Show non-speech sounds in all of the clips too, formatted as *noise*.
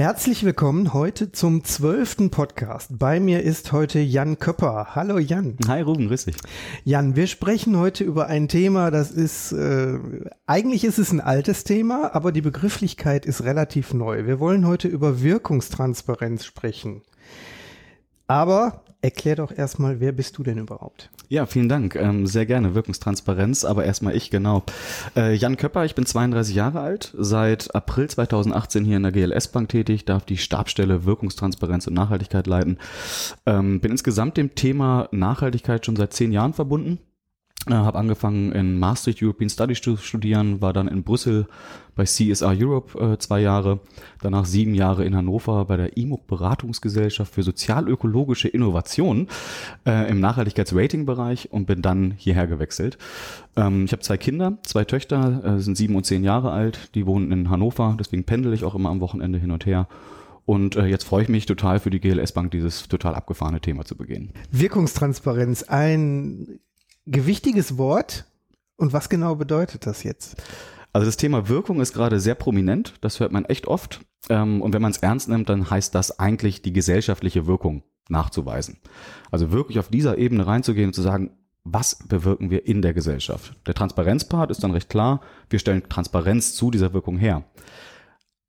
Herzlich willkommen heute zum zwölften Podcast. Bei mir ist heute Jan Köpper. Hallo Jan. Hi Ruben, grüß dich. Jan, wir sprechen heute über ein Thema, das ist, äh, eigentlich ist es ein altes Thema, aber die Begrifflichkeit ist relativ neu. Wir wollen heute über Wirkungstransparenz sprechen. Aber erklär doch erstmal, wer bist du denn überhaupt? Ja, vielen Dank. Ähm, sehr gerne. Wirkungstransparenz, aber erstmal ich, genau. Äh, Jan Köpper, ich bin 32 Jahre alt, seit April 2018 hier in der GLS Bank tätig, darf die Stabstelle Wirkungstransparenz und Nachhaltigkeit leiten. Ähm, bin insgesamt dem Thema Nachhaltigkeit schon seit zehn Jahren verbunden äh, habe angefangen in Maastricht European Studies zu studieren, war dann in Brüssel bei CSR Europe äh, zwei Jahre, danach sieben Jahre in Hannover bei der IMUG Beratungsgesellschaft für sozialökologische Innovation äh, im Nachhaltigkeitsrating-Bereich und bin dann hierher gewechselt. Ähm, ich habe zwei Kinder, zwei Töchter, äh, sind sieben und zehn Jahre alt, die wohnen in Hannover, deswegen pendel ich auch immer am Wochenende hin und her. Und äh, jetzt freue ich mich total für die GLS Bank, dieses total abgefahrene Thema zu begehen. Wirkungstransparenz, ein gewichtiges Wort. Und was genau bedeutet das jetzt? Also das Thema Wirkung ist gerade sehr prominent, das hört man echt oft. Ähm, und wenn man es ernst nimmt, dann heißt das eigentlich die gesellschaftliche Wirkung nachzuweisen. Also wirklich auf dieser Ebene reinzugehen und zu sagen, was bewirken wir in der Gesellschaft? Der Transparenzpart ist dann recht klar, wir stellen Transparenz zu dieser Wirkung her.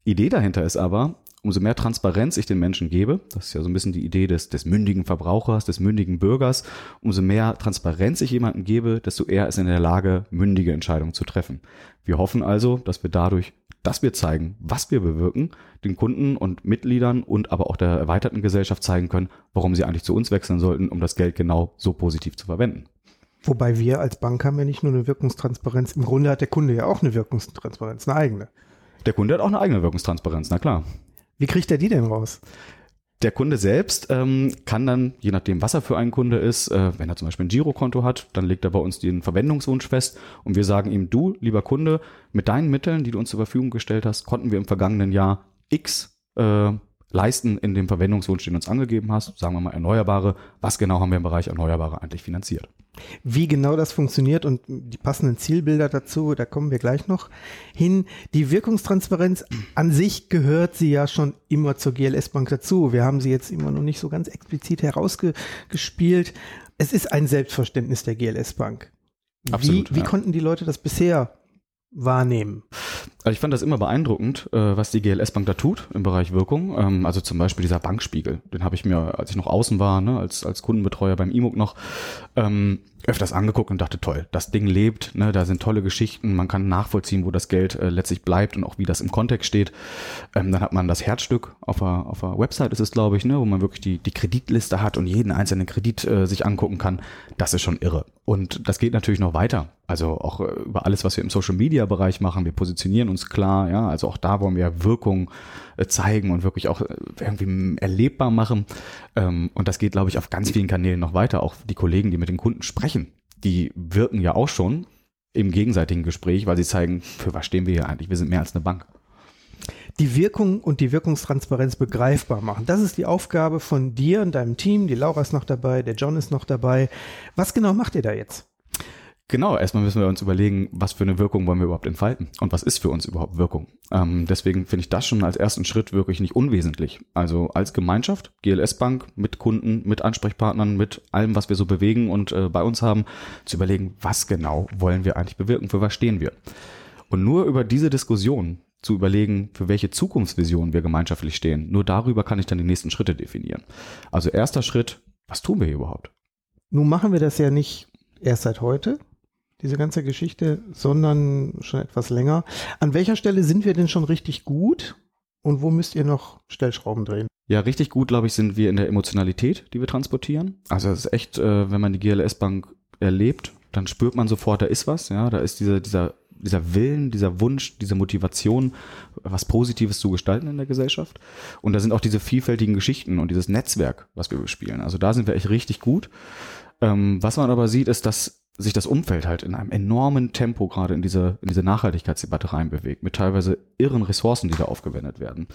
Idee dahinter ist aber, umso mehr Transparenz ich den Menschen gebe, das ist ja so ein bisschen die Idee des, des mündigen Verbrauchers, des mündigen Bürgers, umso mehr Transparenz ich jemandem gebe, desto eher ist er in der Lage, mündige Entscheidungen zu treffen. Wir hoffen also, dass wir dadurch, dass wir zeigen, was wir bewirken, den Kunden und Mitgliedern und aber auch der erweiterten Gesellschaft zeigen können, warum sie eigentlich zu uns wechseln sollten, um das Geld genau so positiv zu verwenden. Wobei wir als Bank haben ja nicht nur eine Wirkungstransparenz, im Grunde hat der Kunde ja auch eine Wirkungstransparenz, eine eigene. Der Kunde hat auch eine eigene Wirkungstransparenz, na klar. Wie kriegt er die denn raus? Der Kunde selbst ähm, kann dann, je nachdem, was er für ein Kunde ist, äh, wenn er zum Beispiel ein Girokonto hat, dann legt er bei uns den Verwendungswunsch fest und wir sagen ihm, du, lieber Kunde, mit deinen Mitteln, die du uns zur Verfügung gestellt hast, konnten wir im vergangenen Jahr X äh, leisten in dem Verwendungswunsch, den du uns angegeben hast, sagen wir mal Erneuerbare. Was genau haben wir im Bereich Erneuerbare eigentlich finanziert? Wie genau das funktioniert und die passenden Zielbilder dazu, da kommen wir gleich noch hin. Die Wirkungstransparenz an sich gehört sie ja schon immer zur GLS Bank dazu. Wir haben sie jetzt immer noch nicht so ganz explizit herausgespielt. Es ist ein Selbstverständnis der GLS Bank. Wie, Absolut, wie ja. konnten die Leute das bisher wahrnehmen? Also ich fand das immer beeindruckend, äh, was die GLS Bank da tut im Bereich Wirkung. Ähm, also zum Beispiel dieser Bankspiegel, den habe ich mir, als ich noch außen war, ne, als, als Kundenbetreuer beim IMUG noch, ähm, öfters angeguckt und dachte, toll, das Ding lebt, ne, da sind tolle Geschichten, man kann nachvollziehen, wo das Geld äh, letztlich bleibt und auch wie das im Kontext steht. Ähm, dann hat man das Herzstück auf der, auf der Website ist es, glaube ich, ne, wo man wirklich die, die Kreditliste hat und jeden einzelnen Kredit äh, sich angucken kann. Das ist schon irre. Und das geht natürlich noch weiter. Also auch äh, über alles, was wir im Social Media Bereich machen. Wir positionieren uns klar, ja. Also auch da wollen wir Wirkung äh, zeigen und wirklich auch äh, irgendwie erlebbar machen. Ähm, und das geht, glaube ich, auf ganz vielen Kanälen noch weiter. Auch die Kollegen, die mit den Kunden sprechen, die wirken ja auch schon im gegenseitigen Gespräch, weil sie zeigen, für was stehen wir hier eigentlich? Wir sind mehr als eine Bank. Die Wirkung und die Wirkungstransparenz begreifbar machen. Das ist die Aufgabe von dir und deinem Team. Die Laura ist noch dabei, der John ist noch dabei. Was genau macht ihr da jetzt? Genau, erstmal müssen wir uns überlegen, was für eine Wirkung wollen wir überhaupt entfalten und was ist für uns überhaupt Wirkung. Ähm, deswegen finde ich das schon als ersten Schritt wirklich nicht unwesentlich. Also als Gemeinschaft, GLS Bank mit Kunden, mit Ansprechpartnern, mit allem, was wir so bewegen und äh, bei uns haben, zu überlegen, was genau wollen wir eigentlich bewirken, für was stehen wir. Und nur über diese Diskussion zu überlegen, für welche Zukunftsvision wir gemeinschaftlich stehen, nur darüber kann ich dann die nächsten Schritte definieren. Also erster Schritt, was tun wir hier überhaupt? Nun machen wir das ja nicht erst seit heute, diese ganze Geschichte, sondern schon etwas länger. An welcher Stelle sind wir denn schon richtig gut und wo müsst ihr noch Stellschrauben drehen? Ja, richtig gut, glaube ich, sind wir in der Emotionalität, die wir transportieren. Also es ist echt, äh, wenn man die GLS Bank erlebt, dann spürt man sofort, da ist was, ja, da ist dieser, dieser, dieser Willen, dieser Wunsch, diese Motivation, was Positives zu gestalten in der Gesellschaft. Und da sind auch diese vielfältigen Geschichten und dieses Netzwerk, was wir bespielen. Also da sind wir echt richtig gut. Ähm, was man aber sieht, ist, dass sich das Umfeld halt in einem enormen Tempo gerade in diese, in diese Nachhaltigkeitsdebatte reinbewegt, mit teilweise irren Ressourcen, die da aufgewendet werden.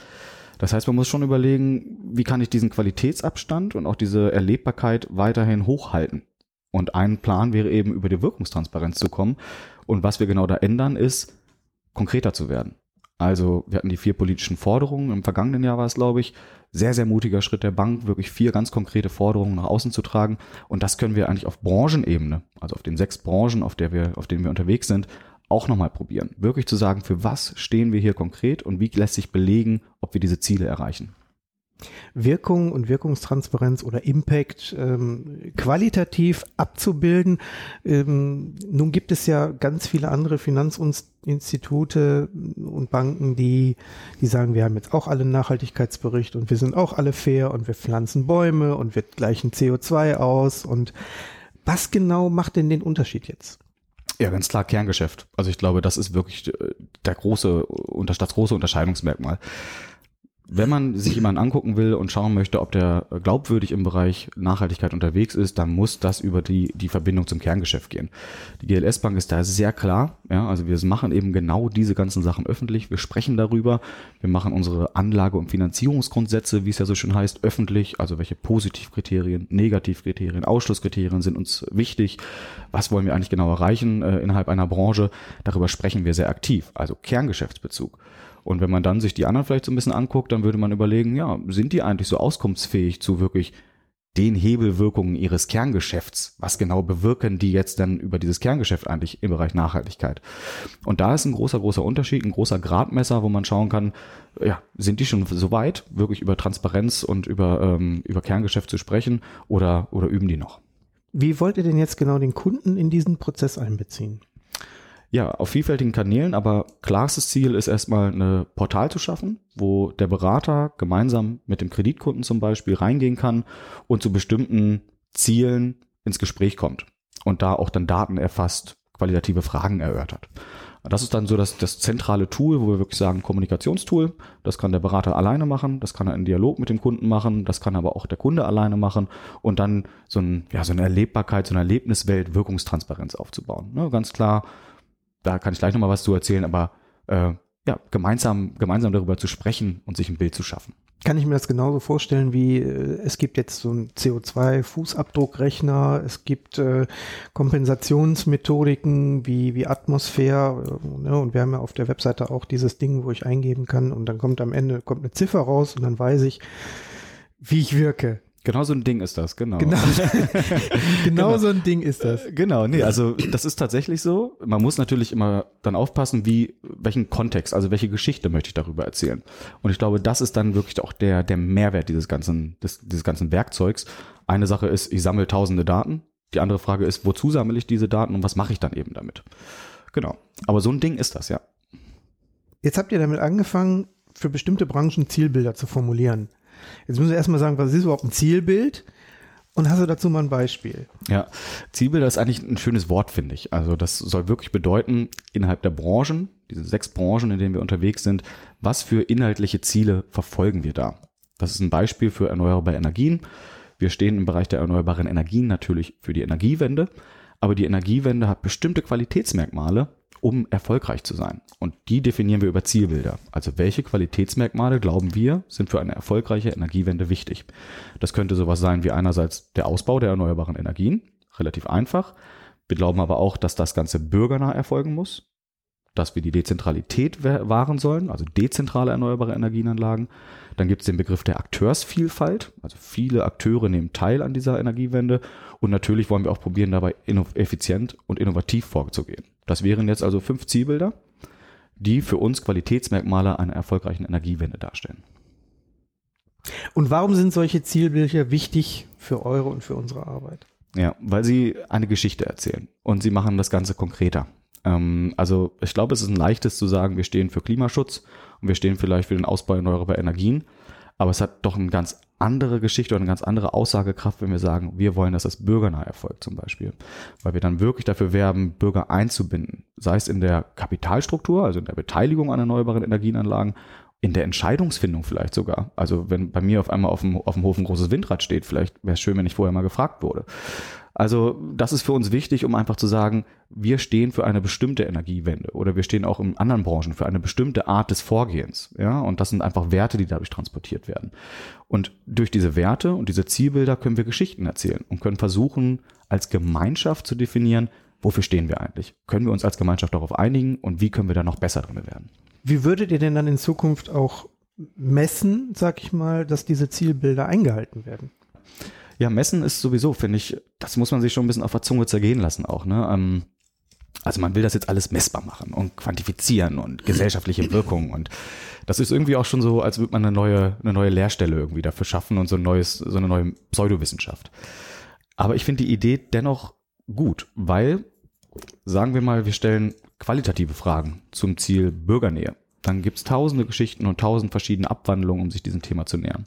Das heißt, man muss schon überlegen, wie kann ich diesen Qualitätsabstand und auch diese Erlebbarkeit weiterhin hochhalten. Und ein Plan wäre eben, über die Wirkungstransparenz zu kommen. Und was wir genau da ändern, ist, konkreter zu werden. Also wir hatten die vier politischen Forderungen, im vergangenen Jahr war es, glaube ich, sehr, sehr mutiger Schritt der Bank, wirklich vier ganz konkrete Forderungen nach außen zu tragen. Und das können wir eigentlich auf Branchenebene, also auf den sechs Branchen, auf, der wir, auf denen wir unterwegs sind, auch nochmal probieren. Wirklich zu sagen, für was stehen wir hier konkret und wie lässt sich belegen, ob wir diese Ziele erreichen. Wirkung und Wirkungstransparenz oder Impact ähm, qualitativ abzubilden. Ähm, nun gibt es ja ganz viele andere Finanzinstitute und Banken, die, die sagen, wir haben jetzt auch alle einen Nachhaltigkeitsbericht und wir sind auch alle fair und wir pflanzen Bäume und wir gleichen CO2 aus und was genau macht denn den Unterschied jetzt? Ja, ganz klar Kerngeschäft. Also ich glaube, das ist wirklich äh, der große, das große Unterscheidungsmerkmal wenn man sich jemanden angucken will und schauen möchte, ob der glaubwürdig im Bereich Nachhaltigkeit unterwegs ist, dann muss das über die, die Verbindung zum Kerngeschäft gehen. Die GLS Bank ist da sehr klar. Ja, also wir machen eben genau diese ganzen Sachen öffentlich. Wir sprechen darüber. Wir machen unsere Anlage- und Finanzierungsgrundsätze, wie es ja so schön heißt, öffentlich. Also welche Positivkriterien, Negativkriterien, Ausschlusskriterien sind uns wichtig. Was wollen wir eigentlich genau erreichen äh, innerhalb einer Branche? Darüber sprechen wir sehr aktiv. Also Kerngeschäftsbezug. Und wenn man dann sich die anderen vielleicht so ein bisschen anguckt, dann würde man überlegen, ja, sind die eigentlich so auskunftsfähig zu wirklich den Hebelwirkungen ihres Kerngeschäfts? Was genau bewirken die jetzt dann über dieses Kerngeschäft eigentlich im Bereich Nachhaltigkeit? Und da ist ein großer, großer Unterschied, ein großer Gradmesser, wo man schauen kann, ja, sind die schon so weit, wirklich über Transparenz und über, ähm, über Kerngeschäft zu sprechen oder, oder üben die noch? Wie wollt ihr denn jetzt genau den Kunden in diesen Prozess einbeziehen? Ja, auf vielfältigen Kanälen, aber klarstes Ziel ist erstmal eine Portal zu schaffen, wo der Berater gemeinsam mit dem Kreditkunden zum Beispiel reingehen kann und zu bestimmten Zielen ins Gespräch kommt und da auch dann Daten erfasst, qualitative Fragen erörtert. Das ist dann so das, das zentrale Tool, wo wir wirklich sagen, Kommunikationstool. Das kann der Berater alleine machen, das kann er in Dialog mit dem Kunden machen, das kann aber auch der Kunde alleine machen und dann so, ein, ja, so eine Erlebbarkeit, so eine Erlebniswelt, Wirkungstransparenz aufzubauen. Ne, ganz klar, da kann ich gleich nochmal was zu erzählen, aber äh, ja, gemeinsam, gemeinsam darüber zu sprechen und sich ein Bild zu schaffen. Kann ich mir das genauso vorstellen, wie äh, es gibt jetzt so einen CO2-Fußabdruckrechner, es gibt äh, Kompensationsmethodiken wie, wie Atmosphäre, äh, ne, und wir haben ja auf der Webseite auch dieses Ding, wo ich eingeben kann und dann kommt am Ende kommt eine Ziffer raus und dann weiß ich, wie ich wirke. Genau so ein Ding ist das, genau. Genau, *laughs* genau, genau, so ein Ding ist das. Äh, genau, nee, also das ist tatsächlich so. Man muss natürlich immer dann aufpassen, wie, welchen Kontext, also welche Geschichte möchte ich darüber erzählen. Und ich glaube, das ist dann wirklich auch der, der Mehrwert dieses ganzen, des, dieses ganzen Werkzeugs. Eine Sache ist, ich sammle tausende Daten. Die andere Frage ist, wozu sammle ich diese Daten und was mache ich dann eben damit? Genau. Aber so ein Ding ist das, ja. Jetzt habt ihr damit angefangen, für bestimmte Branchen Zielbilder zu formulieren. Jetzt müssen wir erstmal sagen, was ist überhaupt ein Zielbild? Und hast du dazu mal ein Beispiel? Ja, Zielbilder ist eigentlich ein schönes Wort, finde ich. Also das soll wirklich bedeuten, innerhalb der Branchen, diese sechs Branchen, in denen wir unterwegs sind, was für inhaltliche Ziele verfolgen wir da? Das ist ein Beispiel für erneuerbare Energien. Wir stehen im Bereich der erneuerbaren Energien natürlich für die Energiewende, aber die Energiewende hat bestimmte Qualitätsmerkmale, um erfolgreich zu sein. Und die definieren wir über Zielbilder. Also welche Qualitätsmerkmale glauben wir sind für eine erfolgreiche Energiewende wichtig? Das könnte sowas sein wie einerseits der Ausbau der erneuerbaren Energien, relativ einfach. Wir glauben aber auch, dass das Ganze bürgernah erfolgen muss, dass wir die Dezentralität wahren sollen, also dezentrale erneuerbare Energienanlagen. Dann gibt es den Begriff der Akteursvielfalt, also viele Akteure nehmen teil an dieser Energiewende und natürlich wollen wir auch probieren, dabei effizient und innovativ vorzugehen. Das wären jetzt also fünf Zielbilder, die für uns Qualitätsmerkmale einer erfolgreichen Energiewende darstellen. Und warum sind solche Zielbilder wichtig für eure und für unsere Arbeit? Ja, weil sie eine Geschichte erzählen und sie machen das Ganze konkreter. Ähm, also ich glaube, es ist ein leichtes zu sagen, wir stehen für Klimaschutz und wir stehen vielleicht für den Ausbau erneuerbarer Energien, aber es hat doch eine ganz andere Geschichte und eine ganz andere Aussagekraft, wenn wir sagen, wir wollen, dass das bürgernah erfolgt zum Beispiel. Weil wir dann wirklich dafür werben, Bürger einzubinden. Sei es in der Kapitalstruktur, also in der Beteiligung an erneuerbaren Energienanlagen, in der Entscheidungsfindung vielleicht sogar. Also wenn bei mir auf einmal auf dem, auf dem Hof ein großes Windrad steht, vielleicht wäre es schön, wenn ich vorher mal gefragt wurde. Also das ist für uns wichtig, um einfach zu sagen, wir stehen für eine bestimmte Energiewende oder wir stehen auch in anderen Branchen für eine bestimmte Art des Vorgehens. Ja, und das sind einfach Werte, die dadurch transportiert werden. Und durch diese Werte und diese Zielbilder können wir Geschichten erzählen und können versuchen, als Gemeinschaft zu definieren, wofür stehen wir eigentlich? Können wir uns als Gemeinschaft darauf einigen und wie können wir da noch besser drin werden? Wie würdet ihr denn dann in Zukunft auch messen, sag ich mal, dass diese Zielbilder eingehalten werden? Ja, messen ist sowieso, finde ich, das muss man sich schon ein bisschen auf der Zunge zergehen lassen auch. Ne? Ähm, also man will das jetzt alles messbar machen und quantifizieren und gesellschaftliche Wirkung und das ist irgendwie auch schon so, als würde man eine neue, eine neue Lehrstelle irgendwie dafür schaffen und so ein neues, so eine neue Pseudowissenschaft. Aber ich finde die Idee dennoch gut, weil, sagen wir mal, wir stellen qualitative Fragen zum Ziel Bürgernähe. Dann gibt's tausende Geschichten und tausend verschiedene Abwandlungen, um sich diesem Thema zu nähern.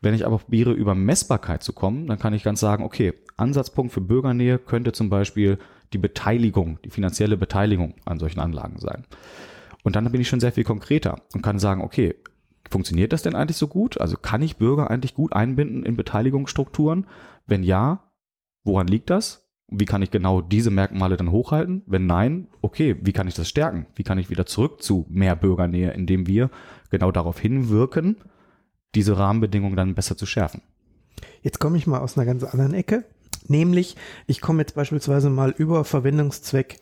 Wenn ich aber probiere, über Messbarkeit zu kommen, dann kann ich ganz sagen, okay, Ansatzpunkt für Bürgernähe könnte zum Beispiel die Beteiligung, die finanzielle Beteiligung an solchen Anlagen sein. Und dann bin ich schon sehr viel konkreter und kann sagen, okay, funktioniert das denn eigentlich so gut? Also kann ich Bürger eigentlich gut einbinden in Beteiligungsstrukturen? Wenn ja, woran liegt das? Wie kann ich genau diese Merkmale dann hochhalten? Wenn nein, okay, wie kann ich das stärken? Wie kann ich wieder zurück zu mehr Bürgernähe, indem wir genau darauf hinwirken, diese Rahmenbedingungen dann besser zu schärfen? Jetzt komme ich mal aus einer ganz anderen Ecke. Nämlich, ich komme jetzt beispielsweise mal über Verwendungszweck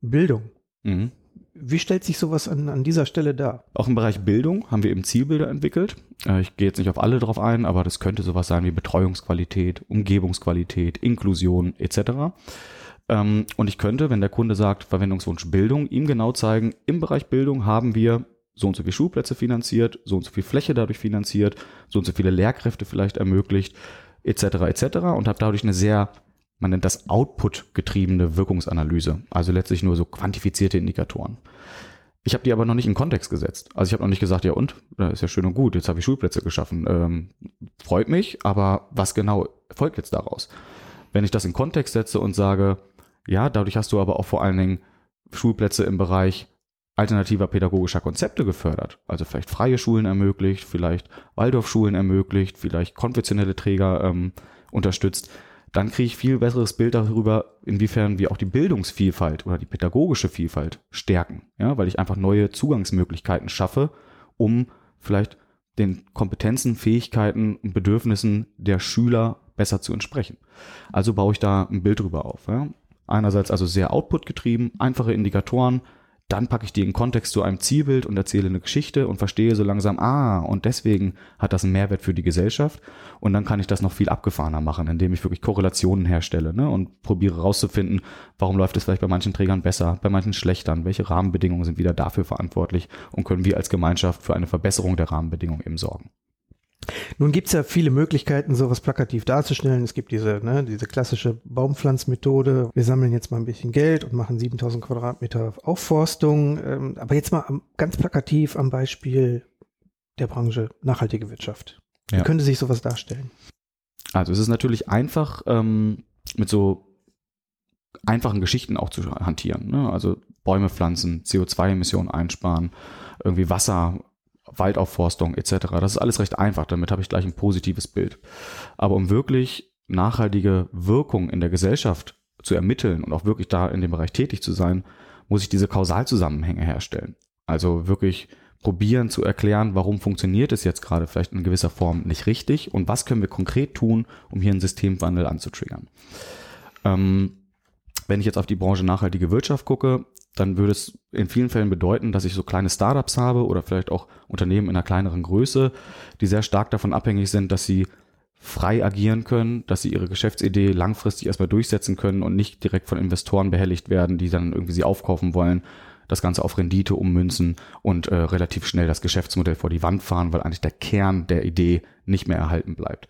Bildung. Mhm. Wie stellt sich sowas an, an dieser Stelle dar? Auch im Bereich Bildung haben wir eben Zielbilder entwickelt. Äh, ich gehe jetzt nicht auf alle drauf ein, aber das könnte sowas sein wie Betreuungsqualität, Umgebungsqualität, Inklusion etc. Ähm, und ich könnte, wenn der Kunde sagt, Verwendungswunsch Bildung, ihm genau zeigen, im Bereich Bildung haben wir so und so viele Schulplätze finanziert, so und so viel Fläche dadurch finanziert, so und so viele Lehrkräfte vielleicht ermöglicht, etc. etc. und habe dadurch eine sehr, man nennt das Output-getriebene Wirkungsanalyse, also letztlich nur so quantifizierte Indikatoren. Ich habe die aber noch nicht in Kontext gesetzt. Also ich habe noch nicht gesagt, ja und, das ist ja schön und gut, jetzt habe ich Schulplätze geschaffen. Ähm, freut mich, aber was genau folgt jetzt daraus? Wenn ich das in Kontext setze und sage, ja, dadurch hast du aber auch vor allen Dingen Schulplätze im Bereich alternativer pädagogischer Konzepte gefördert. Also vielleicht freie Schulen ermöglicht, vielleicht Waldorfschulen ermöglicht, vielleicht konfessionelle Träger ähm, unterstützt. Dann kriege ich viel besseres Bild darüber, inwiefern wir auch die Bildungsvielfalt oder die pädagogische Vielfalt stärken. Ja, weil ich einfach neue Zugangsmöglichkeiten schaffe, um vielleicht den Kompetenzen, Fähigkeiten und Bedürfnissen der Schüler besser zu entsprechen. Also baue ich da ein Bild drüber auf. Ja. Einerseits also sehr output-getrieben, einfache Indikatoren, dann packe ich die in Kontext zu einem Zielbild und erzähle eine Geschichte und verstehe so langsam, ah, und deswegen hat das einen Mehrwert für die Gesellschaft. Und dann kann ich das noch viel abgefahrener machen, indem ich wirklich Korrelationen herstelle ne, und probiere herauszufinden, warum läuft es vielleicht bei manchen Trägern besser, bei manchen schlechtern, welche Rahmenbedingungen sind wieder dafür verantwortlich und können wir als Gemeinschaft für eine Verbesserung der Rahmenbedingungen eben sorgen. Nun gibt's ja viele Möglichkeiten, sowas plakativ darzustellen. Es gibt diese, ne, diese klassische Baumpflanzmethode. Wir sammeln jetzt mal ein bisschen Geld und machen 7000 Quadratmeter Aufforstung. Ähm, aber jetzt mal ganz plakativ am Beispiel der Branche nachhaltige Wirtschaft. Wie ja. könnte sich sowas darstellen? Also es ist natürlich einfach, ähm, mit so einfachen Geschichten auch zu hantieren. Ne? Also Bäume pflanzen, CO2-Emissionen einsparen, irgendwie Wasser Waldaufforstung etc. Das ist alles recht einfach, damit habe ich gleich ein positives Bild. Aber um wirklich nachhaltige Wirkung in der Gesellschaft zu ermitteln und auch wirklich da in dem Bereich tätig zu sein, muss ich diese Kausalzusammenhänge herstellen. Also wirklich probieren zu erklären, warum funktioniert es jetzt gerade vielleicht in gewisser Form nicht richtig und was können wir konkret tun, um hier einen Systemwandel anzutriggern. Ähm, wenn ich jetzt auf die Branche nachhaltige Wirtschaft gucke, dann würde es in vielen Fällen bedeuten, dass ich so kleine Startups habe oder vielleicht auch Unternehmen in einer kleineren Größe, die sehr stark davon abhängig sind, dass sie frei agieren können, dass sie ihre Geschäftsidee langfristig erstmal durchsetzen können und nicht direkt von Investoren behelligt werden, die dann irgendwie sie aufkaufen wollen, das Ganze auf Rendite ummünzen und äh, relativ schnell das Geschäftsmodell vor die Wand fahren, weil eigentlich der Kern der Idee nicht mehr erhalten bleibt.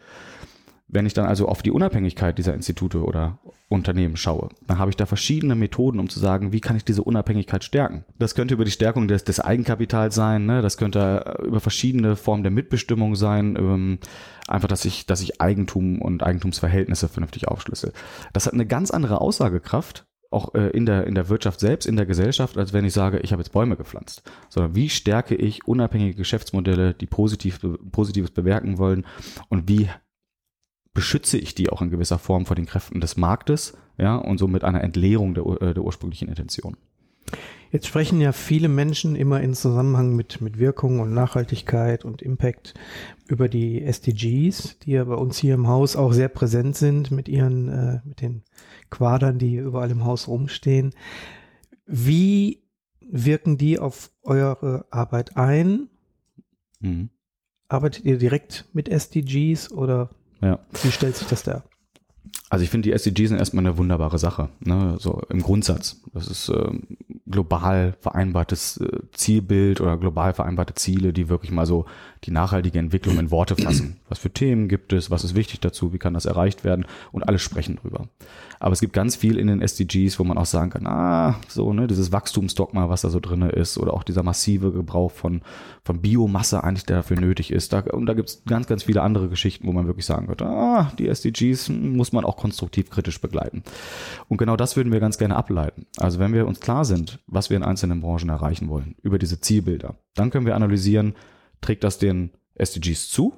Wenn ich dann also auf die Unabhängigkeit dieser Institute oder Unternehmen schaue, dann habe ich da verschiedene Methoden, um zu sagen, wie kann ich diese Unabhängigkeit stärken. Das könnte über die Stärkung des, des Eigenkapitals sein, ne? das könnte über verschiedene Formen der Mitbestimmung sein, ähm, einfach, dass ich, dass ich Eigentum und Eigentumsverhältnisse vernünftig aufschlüssel. Das hat eine ganz andere Aussagekraft, auch äh, in der in der Wirtschaft selbst, in der Gesellschaft, als wenn ich sage, ich habe jetzt Bäume gepflanzt, sondern wie stärke ich unabhängige Geschäftsmodelle, die positiv positives bewerken wollen und wie beschütze ich die auch in gewisser Form vor den Kräften des Marktes, ja, und somit einer Entleerung der, äh, der ursprünglichen Intention. Jetzt sprechen ja viele Menschen immer in Zusammenhang mit, mit Wirkung und Nachhaltigkeit und Impact über die SDGs, die ja bei uns hier im Haus auch sehr präsent sind mit ihren, äh, mit den Quadern, die überall im Haus rumstehen. Wie wirken die auf eure Arbeit ein? Mhm. Arbeitet ihr direkt mit SDGs oder Ja. wie stellt sich das da? Also ich finde, die SDGs sind erstmal eine wunderbare Sache, ne? so im Grundsatz. Das ist ähm, global vereinbartes äh, Zielbild oder global vereinbarte Ziele, die wirklich mal so die nachhaltige Entwicklung in Worte fassen. Was für Themen gibt es, was ist wichtig dazu, wie kann das erreicht werden und alle sprechen drüber. Aber es gibt ganz viel in den SDGs, wo man auch sagen kann, ah, so, ne, dieses Wachstumsdogma, was da so drinne ist, oder auch dieser massive Gebrauch von, von Biomasse eigentlich, der dafür nötig ist. Da, und da gibt es ganz, ganz viele andere Geschichten, wo man wirklich sagen könnte, ah, die SDGs hm, muss man auch konstruktiv kritisch begleiten. Und genau das würden wir ganz gerne ableiten. Also wenn wir uns klar sind, was wir in einzelnen Branchen erreichen wollen, über diese Zielbilder, dann können wir analysieren, trägt das den SDGs zu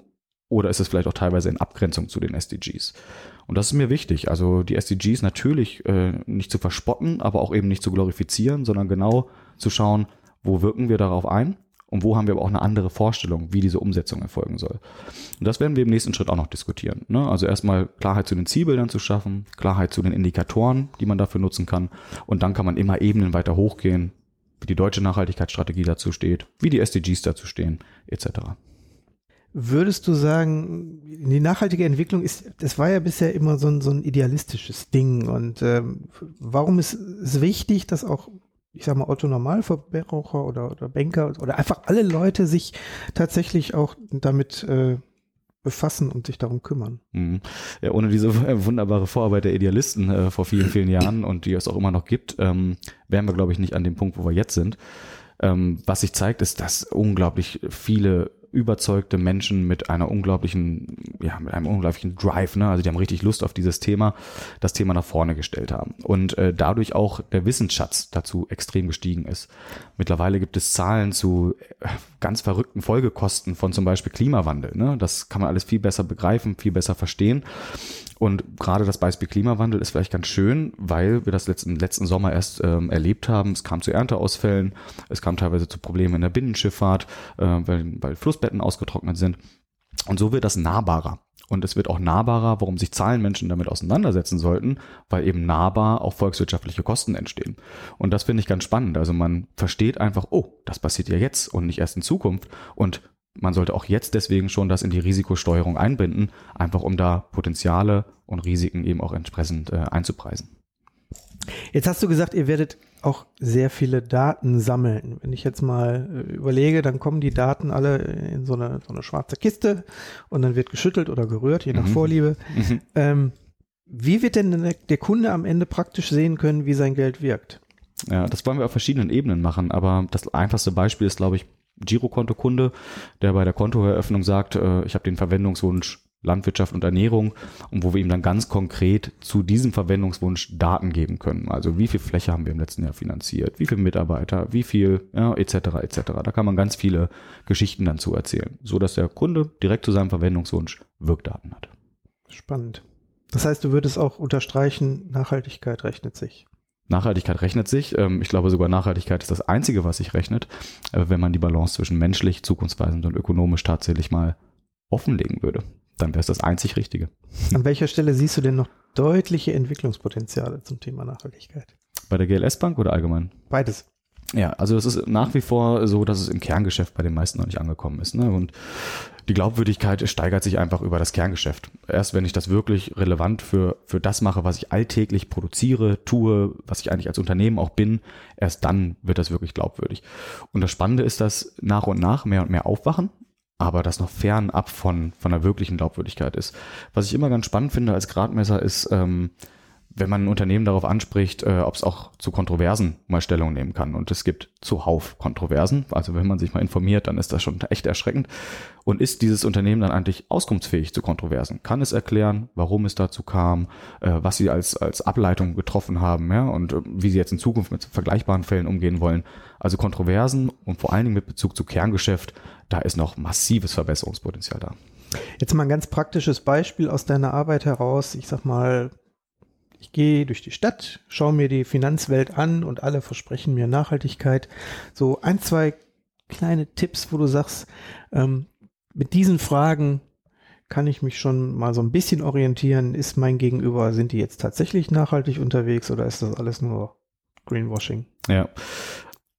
oder ist es vielleicht auch teilweise in Abgrenzung zu den SDGs? Und das ist mir wichtig. Also die SDGs natürlich äh, nicht zu verspotten, aber auch eben nicht zu glorifizieren, sondern genau zu schauen, wo wirken wir darauf ein und wo haben wir aber auch eine andere Vorstellung, wie diese Umsetzung erfolgen soll. Und das werden wir im nächsten Schritt auch noch diskutieren. Ne? Also erstmal Klarheit zu den Zielbildern zu schaffen, Klarheit zu den Indikatoren, die man dafür nutzen kann. Und dann kann man immer Ebenen weiter hochgehen, wie die deutsche Nachhaltigkeitsstrategie dazu steht, wie die SDGs dazu stehen, etc. Würdest du sagen, die nachhaltige Entwicklung ist, das war ja bisher immer so ein, so ein idealistisches Ding. Und ähm, warum ist es wichtig, dass auch, ich sag mal, Otto-Normalverbraucher oder, oder Banker oder einfach alle Leute sich tatsächlich auch damit äh, befassen und sich darum kümmern? Mhm. Ja, ohne diese äh, wunderbare Vorarbeit der Idealisten äh, vor vielen, vielen Jahren und die es auch immer noch gibt, ähm, wären wir, glaube ich, nicht an dem Punkt, wo wir jetzt sind. Ähm, was sich zeigt, ist, dass unglaublich viele überzeugte Menschen mit einer unglaublichen, ja, mit einem unglaublichen Drive, ne? Also die haben richtig Lust auf dieses Thema, das Thema nach vorne gestellt haben. Und äh, dadurch auch der Wissensschatz dazu extrem gestiegen ist. Mittlerweile gibt es Zahlen zu äh, ganz verrückten Folgekosten von zum Beispiel Klimawandel. Ne? Das kann man alles viel besser begreifen, viel besser verstehen. Und gerade das Beispiel Klimawandel ist vielleicht ganz schön, weil wir das letzten, letzten Sommer erst ähm, erlebt haben. Es kam zu Ernteausfällen, es kam teilweise zu Problemen in der Binnenschifffahrt, äh, weil, weil Flussbetten ausgetrocknet sind. Und so wird das nahbarer. Und es wird auch nahbarer, warum sich Zahlenmenschen damit auseinandersetzen sollten, weil eben nahbar auch volkswirtschaftliche Kosten entstehen. Und das finde ich ganz spannend. Also man versteht einfach, oh, das passiert ja jetzt und nicht erst in Zukunft. Und man sollte auch jetzt deswegen schon das in die Risikosteuerung einbinden, einfach um da Potenziale und Risiken eben auch entsprechend äh, einzupreisen. Jetzt hast du gesagt, ihr werdet auch sehr viele Daten sammeln. Wenn ich jetzt mal äh, überlege, dann kommen die Daten alle in so eine, so eine schwarze Kiste und dann wird geschüttelt oder gerührt, je nach Mhm. Vorliebe. Mhm. Ähm, wie wird denn der, der Kunde am Ende praktisch sehen können, wie sein Geld wirkt? Ja, das wollen wir auf verschiedenen Ebenen machen, aber das einfachste Beispiel ist, glaube ich, Girokontokunde, der bei der Kontoeröffnung sagt, äh, ich habe den Verwendungswunsch Landwirtschaft und Ernährung und wo wir ihm dann ganz konkret zu diesem Verwendungswunsch Daten geben können. Also wie viel Fläche haben wir im letzten Jahr finanziert, wie viele Mitarbeiter, wie viel, ja, etc. etc. Da kann man ganz viele Geschichten dann zu erzählen, so dass der Kunde direkt zu seinem Verwendungswunsch Wirkdaten hat. Spannend. Das heißt, du würdest auch unterstreichen, Nachhaltigkeit rechnet sich. Nachhaltigkeit rechnet sich. Ähm, Ich glaube sogar Nachhaltigkeit ist das Einzige, was sich rechnet, wenn man die Balance zwischen menschlich, zukunftsweisend und ökonomisch tatsächlich mal offenlegen würde. Dann wäre es das einzig Richtige. An welcher Stelle siehst du denn noch deutliche Entwicklungspotenziale zum Thema Nachhaltigkeit? Bei der GLS Bank oder allgemein? Beides. Ja, also es ist nach wie vor so, dass es im Kerngeschäft bei den meisten noch nicht angekommen ist. Ne? Und die Glaubwürdigkeit steigert sich einfach über das Kerngeschäft. Erst wenn ich das wirklich relevant für, für das mache, was ich alltäglich produziere, tue, was ich eigentlich als Unternehmen auch bin, erst dann wird das wirklich glaubwürdig. Und das Spannende ist, dass nach und nach mehr und mehr aufwachen, aber das noch fernab von, von einer wirklichen Glaubwürdigkeit ist. Was ich immer ganz spannend finde als Gradmesser ist, ähm, wenn man ein Unternehmen darauf anspricht, äh, ob es auch zu Kontroversen mal Stellung nehmen kann. Und es gibt zuhauf Kontroversen. Also wenn man sich mal informiert, dann ist das schon echt erschreckend. Und ist dieses Unternehmen dann eigentlich auskunftsfähig zu Kontroversen? Kann es erklären, warum es dazu kam, äh, was sie als, als Ableitung getroffen haben, ja, und äh, wie sie jetzt in Zukunft mit vergleichbaren Fällen umgehen wollen? Also Kontroversen und vor allen Dingen mit Bezug zu Kerngeschäft, da ist noch massives Verbesserungspotenzial da. Jetzt mal ein ganz praktisches Beispiel aus deiner Arbeit heraus. Ich sag mal, ich gehe durch die Stadt, schaue mir die Finanzwelt an und alle versprechen mir Nachhaltigkeit. So ein, zwei kleine Tipps, wo du sagst, ähm, mit diesen Fragen kann ich mich schon mal so ein bisschen orientieren. Ist mein Gegenüber, sind die jetzt tatsächlich nachhaltig unterwegs oder ist das alles nur Greenwashing? Ja.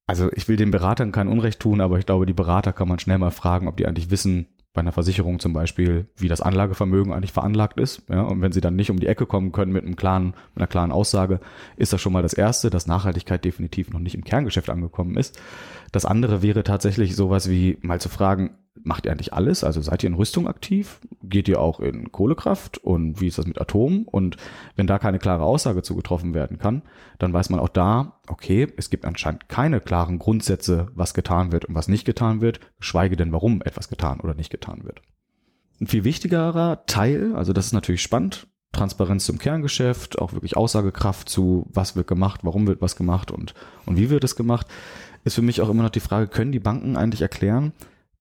also ich will den Beratern kein Unrecht tun, aber ich glaube, die Berater kann man schnell mal fragen, ob die eigentlich wissen, bei einer Versicherung zum Beispiel, wie das Anlagevermögen eigentlich veranlagt ist. Ja, und wenn sie dann nicht um die Ecke kommen können mit einem klaren, mit einer klaren Aussage, ist das schon mal das Erste, dass Nachhaltigkeit definitiv noch nicht im Kerngeschäft angekommen ist. Das andere wäre tatsächlich sowas wie mal zu fragen, macht ihr eigentlich alles? Also seid ihr in Rüstung aktiv? Geht ihr auch in Kohlekraft? Und wie ist das mit Atom? Und wenn da keine klare Aussage zu getroffen werden kann, dann weiß man auch da, okay, es gibt anscheinend keine klaren Grundsätze, was getan wird und was nicht getan wird, geschweige denn, warum etwas getan oder nicht getan wird. Ein viel wichtigerer Teil, also das ist natürlich spannend, Transparenz zum Kerngeschäft, auch wirklich Aussagekraft zu, was wird gemacht, warum wird was gemacht und, und wie wird es gemacht, ist für mich auch immer noch die Frage, können die Banken eigentlich erklären,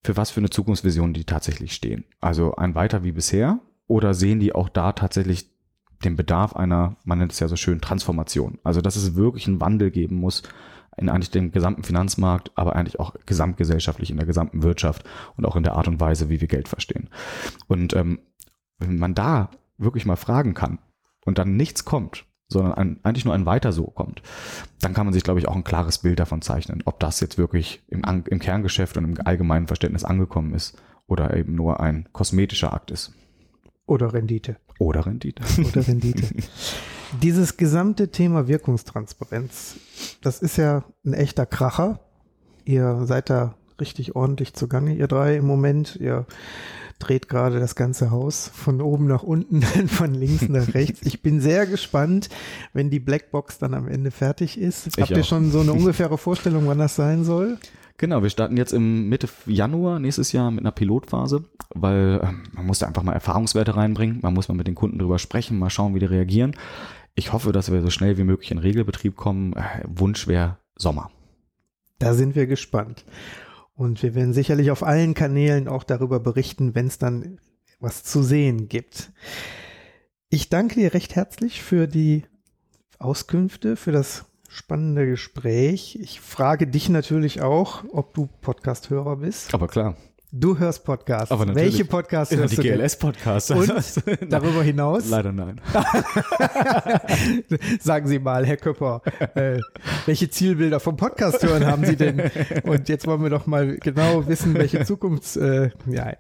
für was für eine Zukunftsvision die tatsächlich stehen. Also ein weiter wie bisher oder sehen die auch da tatsächlich den Bedarf einer, man nennt es ja so schön, Transformation. Also dass es wirklich einen Wandel geben muss in eigentlich dem gesamten Finanzmarkt, aber eigentlich auch gesamtgesellschaftlich in der gesamten Wirtschaft und auch in der Art und Weise, wie wir Geld verstehen. Und ähm, wenn man da wirklich mal fragen kann und dann nichts kommt, sondern ein, eigentlich nur ein weiter so kommt, dann kann man sich, glaube ich, auch ein klares Bild davon zeichnen, ob das jetzt wirklich im, im Kerngeschäft und im allgemeinen Verständnis angekommen ist oder eben nur ein kosmetischer Akt ist. Oder Rendite. Oder Rendite. Oder Rendite. *laughs* Dieses gesamte Thema Wirkungstransparenz, das ist ja ein echter Kracher. Ihr seid da richtig ordentlich zugange, ihr drei im Moment. Ihr dreht gerade das ganze Haus von oben nach unten, *laughs* von links nach rechts. Ich bin sehr gespannt, wenn die Blackbox dann am Ende fertig ist. Ich Habt ihr schon so eine *laughs* ungefähre Vorstellung, wann das sein soll? Genau, wir starten jetzt im Mitte Januar nächstes Jahr mit einer Pilotphase, weil äh, man muss da einfach mal Erfahrungswerte reinbringen, man muss mal mit den Kunden drüber sprechen, mal schauen, wie die reagieren. Ich hoffe, dass wir so schnell wie möglich in Regelbetrieb kommen. Äh, Wunsch wäre Sommer. Da sind wir gespannt. Und wir werden sicherlich auf allen Kanälen auch darüber berichten, wenn es dann was zu sehen gibt. Ich danke dir recht herzlich für die Auskünfte, für das spannende Gespräch. Ich frage dich natürlich auch, ob du Podcast-Hörer bist. Aber klar. Du hörst Podcasts. Aber natürlich. Welche Podcasts hörst die du? Die GLS-Podcasts. Und *laughs* darüber hinaus? Leider nein. *laughs* Sagen Sie mal, Herr Köpper, äh, welche Zielbilder vom Podcast hören haben Sie denn? Und jetzt wollen wir doch mal genau wissen, welche Zukunfts... Äh, ja,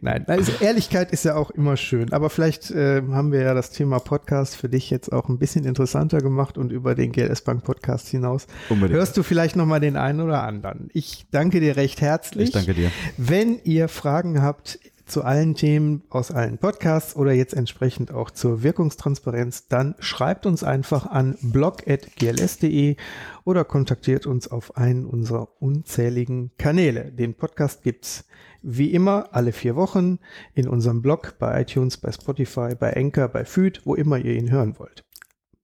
nein, also Ehrlichkeit ist ja auch immer schön. Aber vielleicht äh, haben wir ja das Thema Podcast für dich jetzt auch ein bisschen interessanter gemacht und über den GLS Bank Podcast hinaus. Unbedingt. Hörst du vielleicht nochmal den einen oder anderen. Ich danke dir recht herzlich. Ich danke dir. Wenn wenn ihr Fragen habt zu allen Themen aus allen Podcasts oder jetzt entsprechend auch zur Wirkungstransparenz, dann schreibt uns einfach an blog.gls.de oder kontaktiert uns auf einen unserer unzähligen Kanäle. Den Podcast gibt's wie immer alle vier Wochen in unserem Blog bei iTunes, bei Spotify, bei Anchor, bei Food, wo immer ihr ihn hören wollt.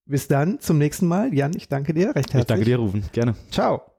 Bis dann, zum nächsten Mal. Jan, ich danke dir recht herzlich. Ich danke dir, Rufen. Gerne. Ciao.